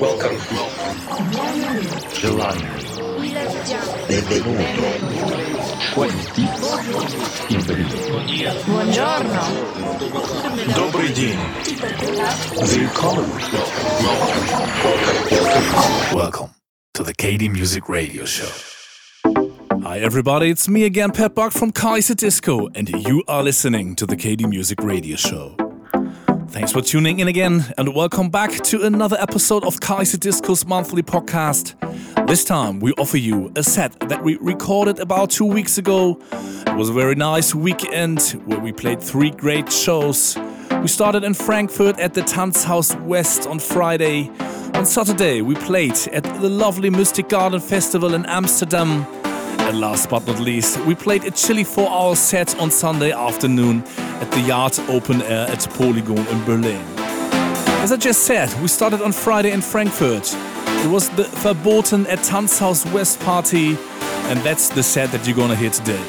Welcome. Benvenuto. Quanti. Buongiorno. Добрый день. Welcome. Welcome to the KD Music Radio Show. Hi everybody, it's me again, Pat Buck from Kaiserdisco, and you are listening to the KD Music Radio Show. Thanks for tuning in again, and welcome back to another episode of Kaiserdisco's monthly podcast. This time, we offer you a set that we recorded about two weeks ago. It was a very nice weekend where we played three great shows. We started in Frankfurt at the Tanzhaus West on Friday. On Saturday, we played at the lovely Mystic Garden Festival in Amsterdam. And last but not least, we played a chilly four hour set on Sunday afternoon at the Yard Open Air at Polygon in Berlin. As I just said, we started on Friday in Frankfurt. It was the Verboten at Tanzhaus West party, and that's the set that you're gonna hear today.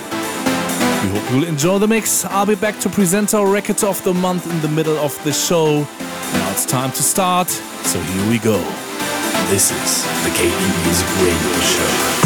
We hope you'll enjoy the mix. I'll be back to present our record of the month in the middle of the show. Now it's time to start, so here we go. This is the KD Music Radio Show.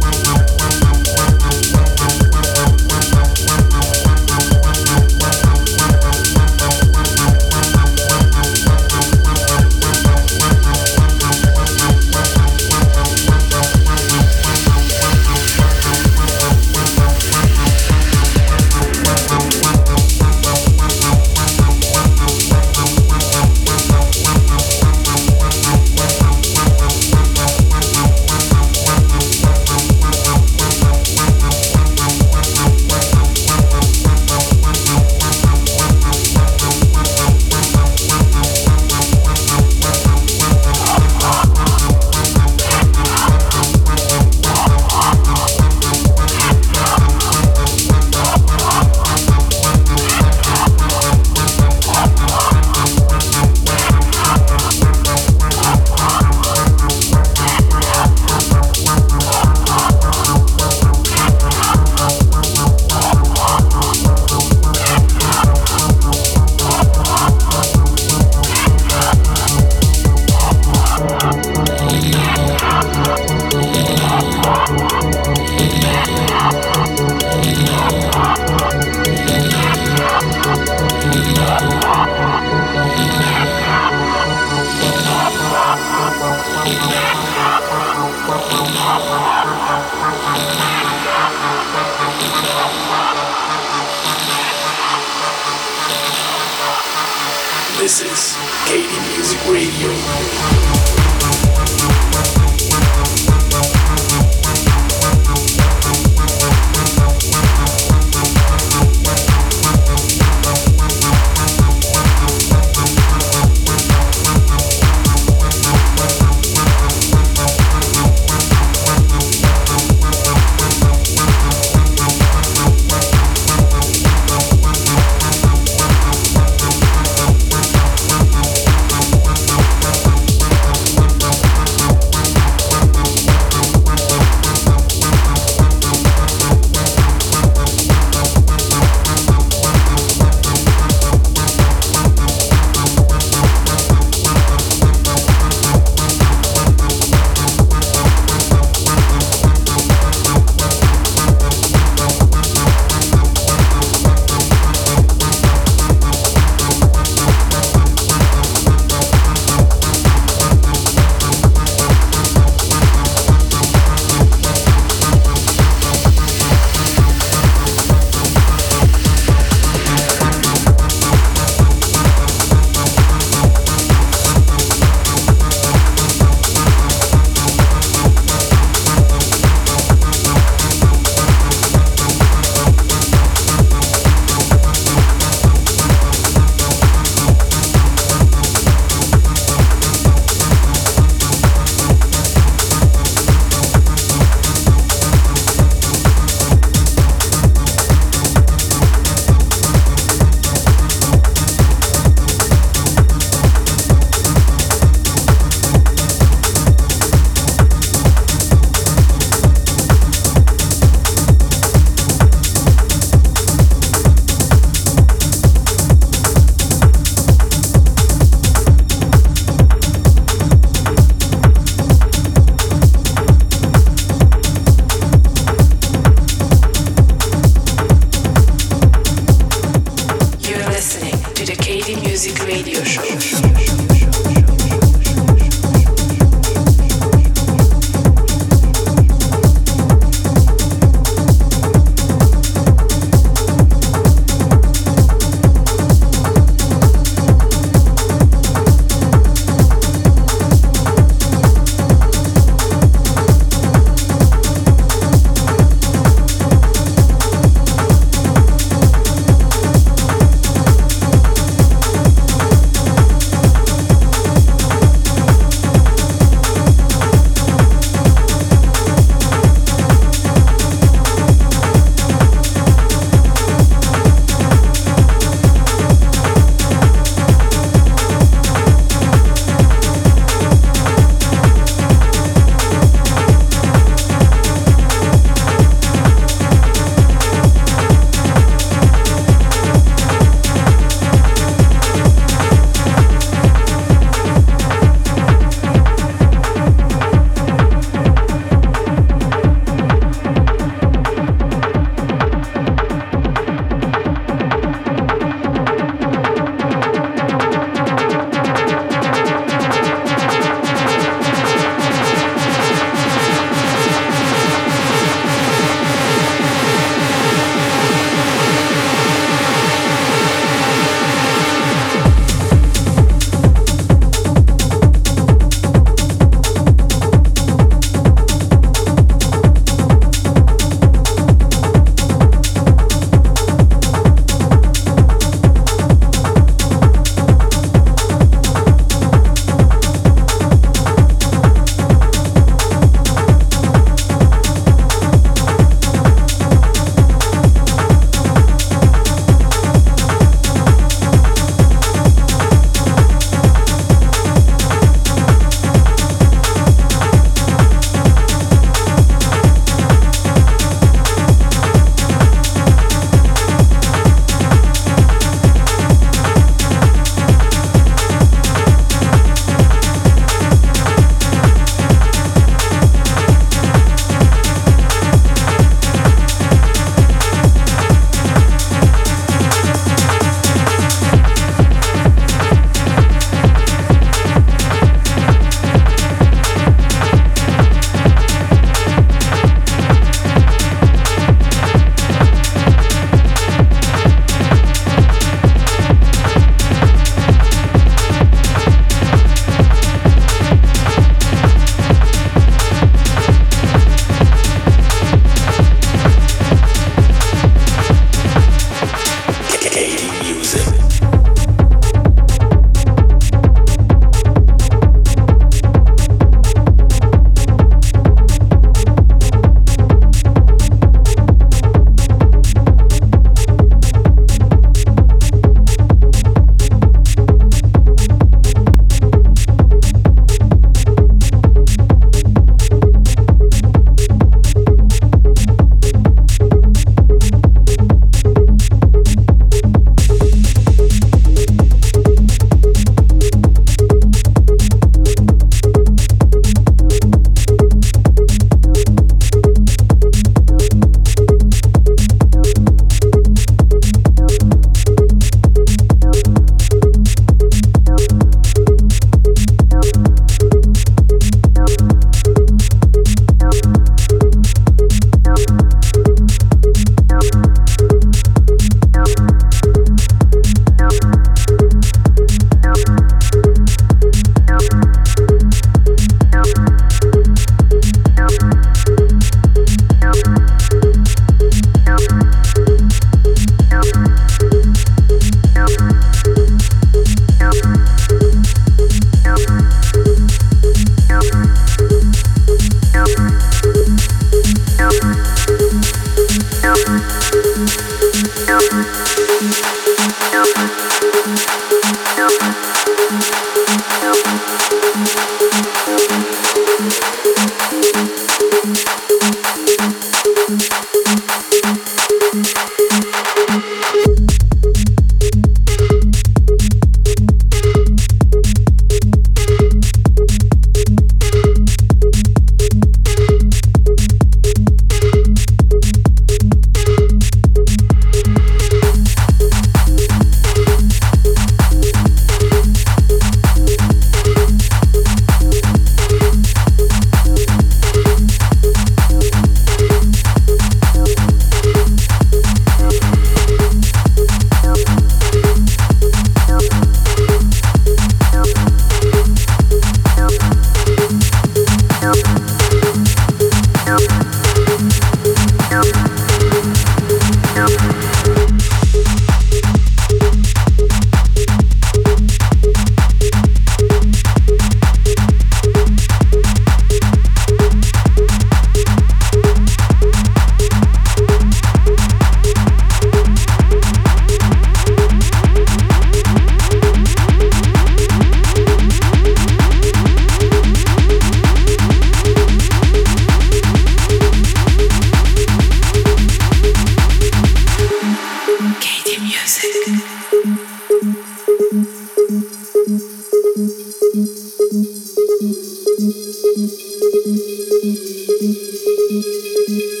Música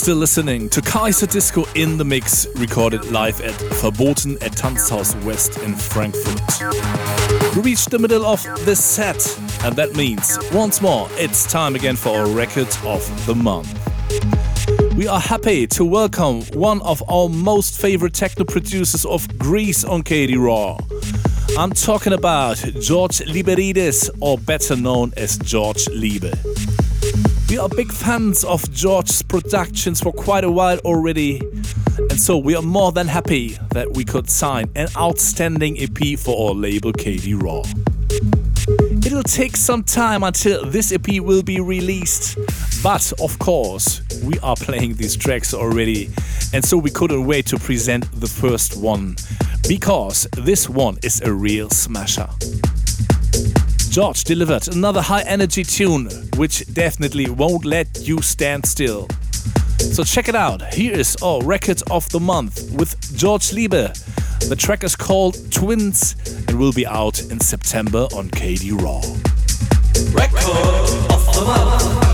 still listening to Kaiserdisco in the Mix, recorded live at Verboten at Tanzhaus West in Frankfurt. We reached the middle of the set, and that means, once more, it's time again for our record of the month. We are happy to welcome one of our most favorite techno producers of Greece on KD Raw. I'm talking about George Liberides, or better known as George Libe. We are big fans of George's productions for quite a while already, and so we are more than happy that we could sign an outstanding EP for our label KD Raw. It'll take some time until this EP will be released, but of course, we are playing these tracks already, and so we couldn't wait to present the first one, because this one is a real smasher. George delivered another high energy tune, which definitely won't let you stand still. So check it out. Here is our record of the month with George Libe. The track is called Twins and will be out in September on KD Raw. Record of the month.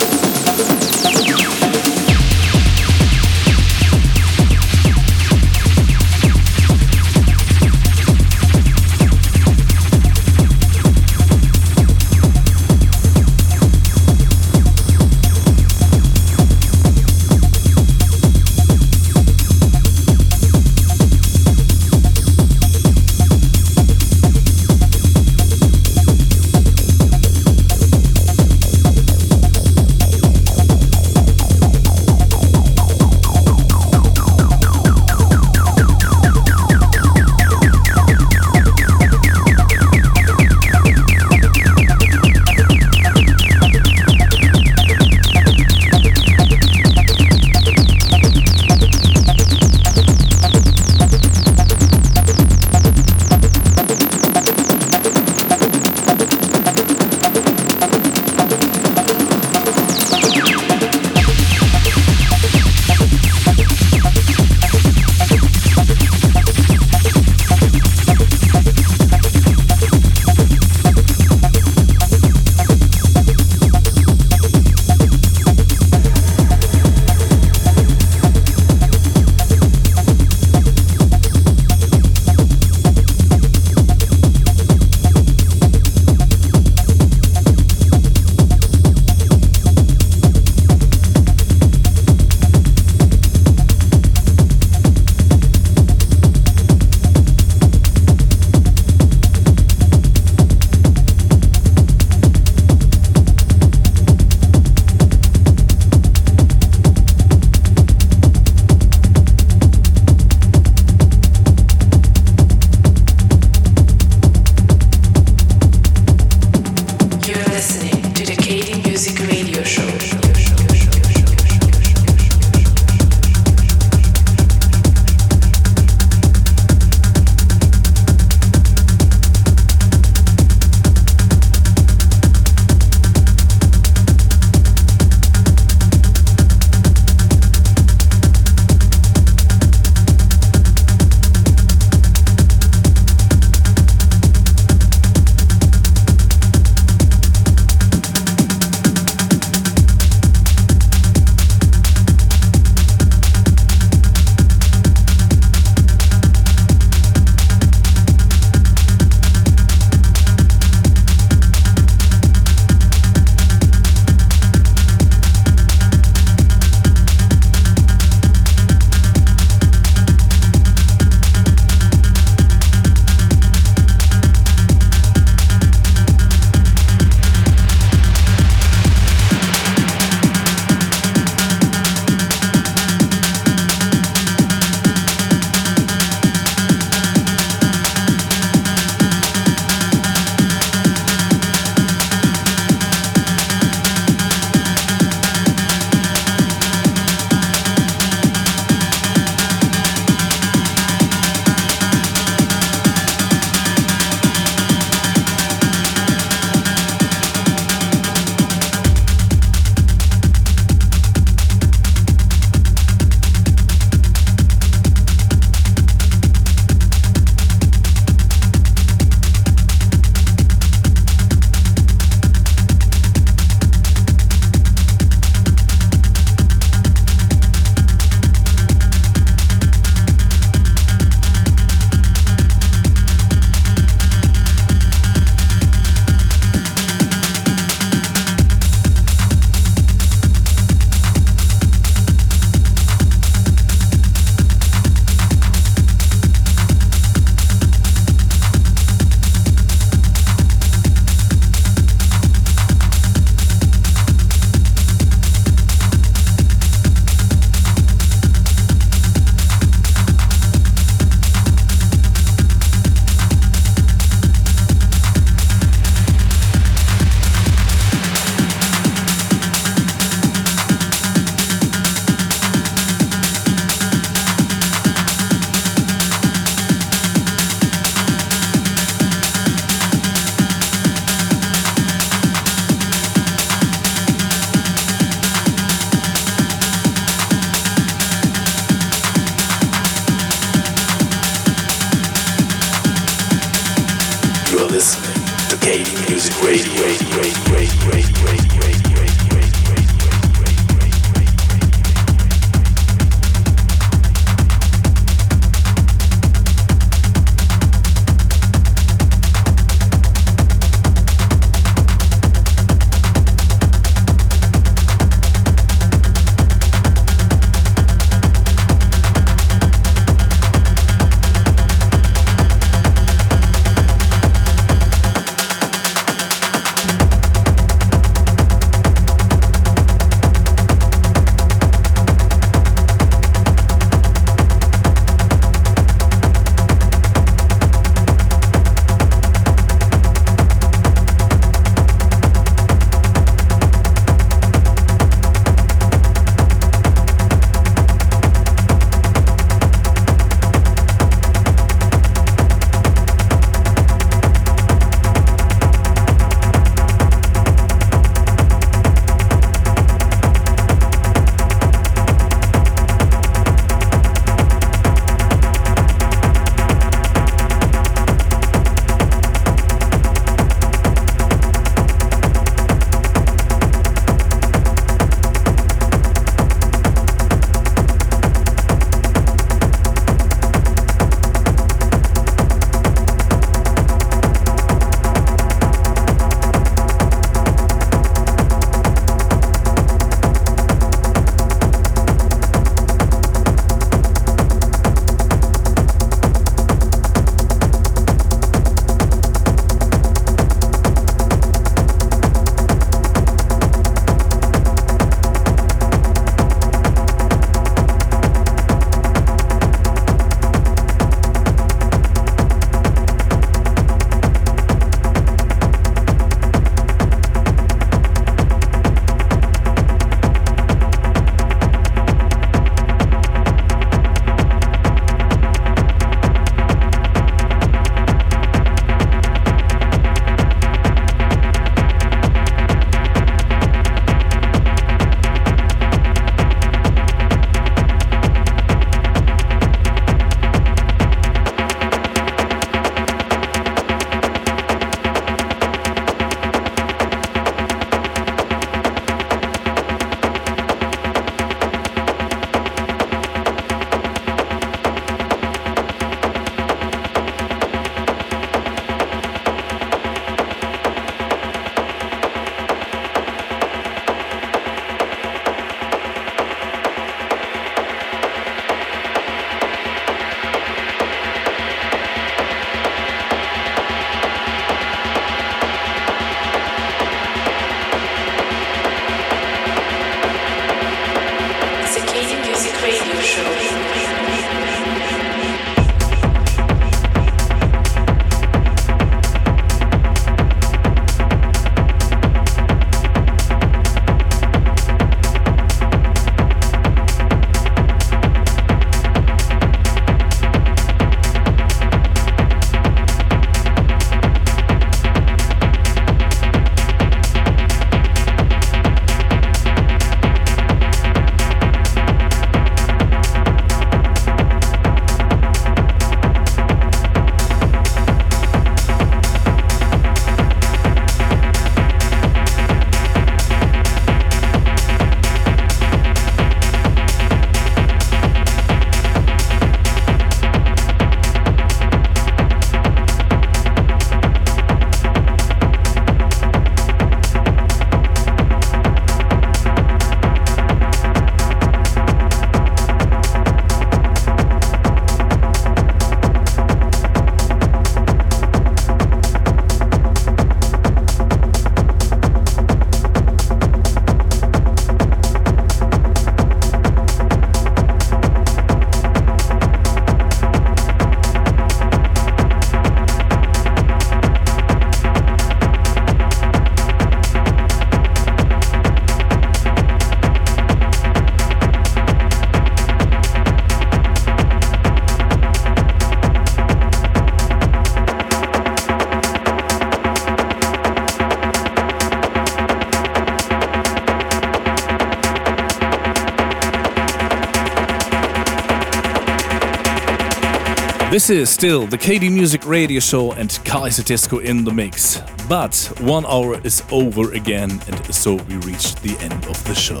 This is still the KD Music Radio Show and Kaiserdisco in the mix. But one hour is over again, and so we reached the end of the show.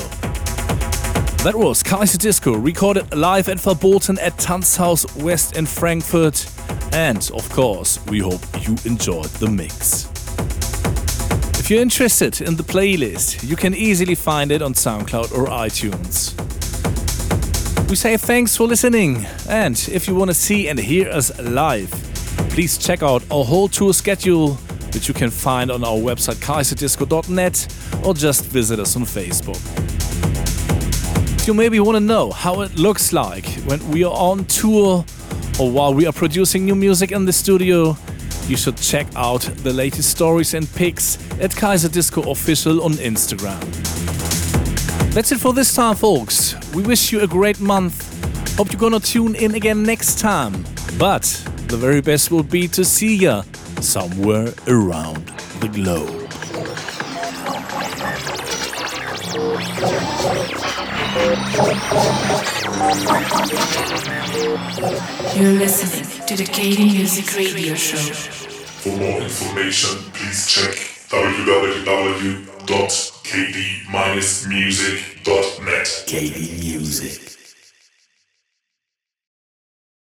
That was Kaiserdisco, recorded live at Verboten at Tanzhaus West in Frankfurt. And of course, we hope you enjoyed the mix. If you're interested in the playlist, you can easily find it on SoundCloud or iTunes. We say thanks for listening, and if you want to see and hear us live, please check out our whole tour schedule, which you can find on our website kaiserdisco.net or just visit us on Facebook. You maybe want to know how it looks like when we are on tour or while we are producing new music in the studio, you should check out the latest stories and pics at Kaiserdisco Official on Instagram. That's it for this time, folks. We wish you a great month. Hope you're gonna tune in again next time. But the very best will be to see ya somewhere around the globe. You're listening to the KD Music Radio Show. For more information, please check www.kd-music.net. KD Music.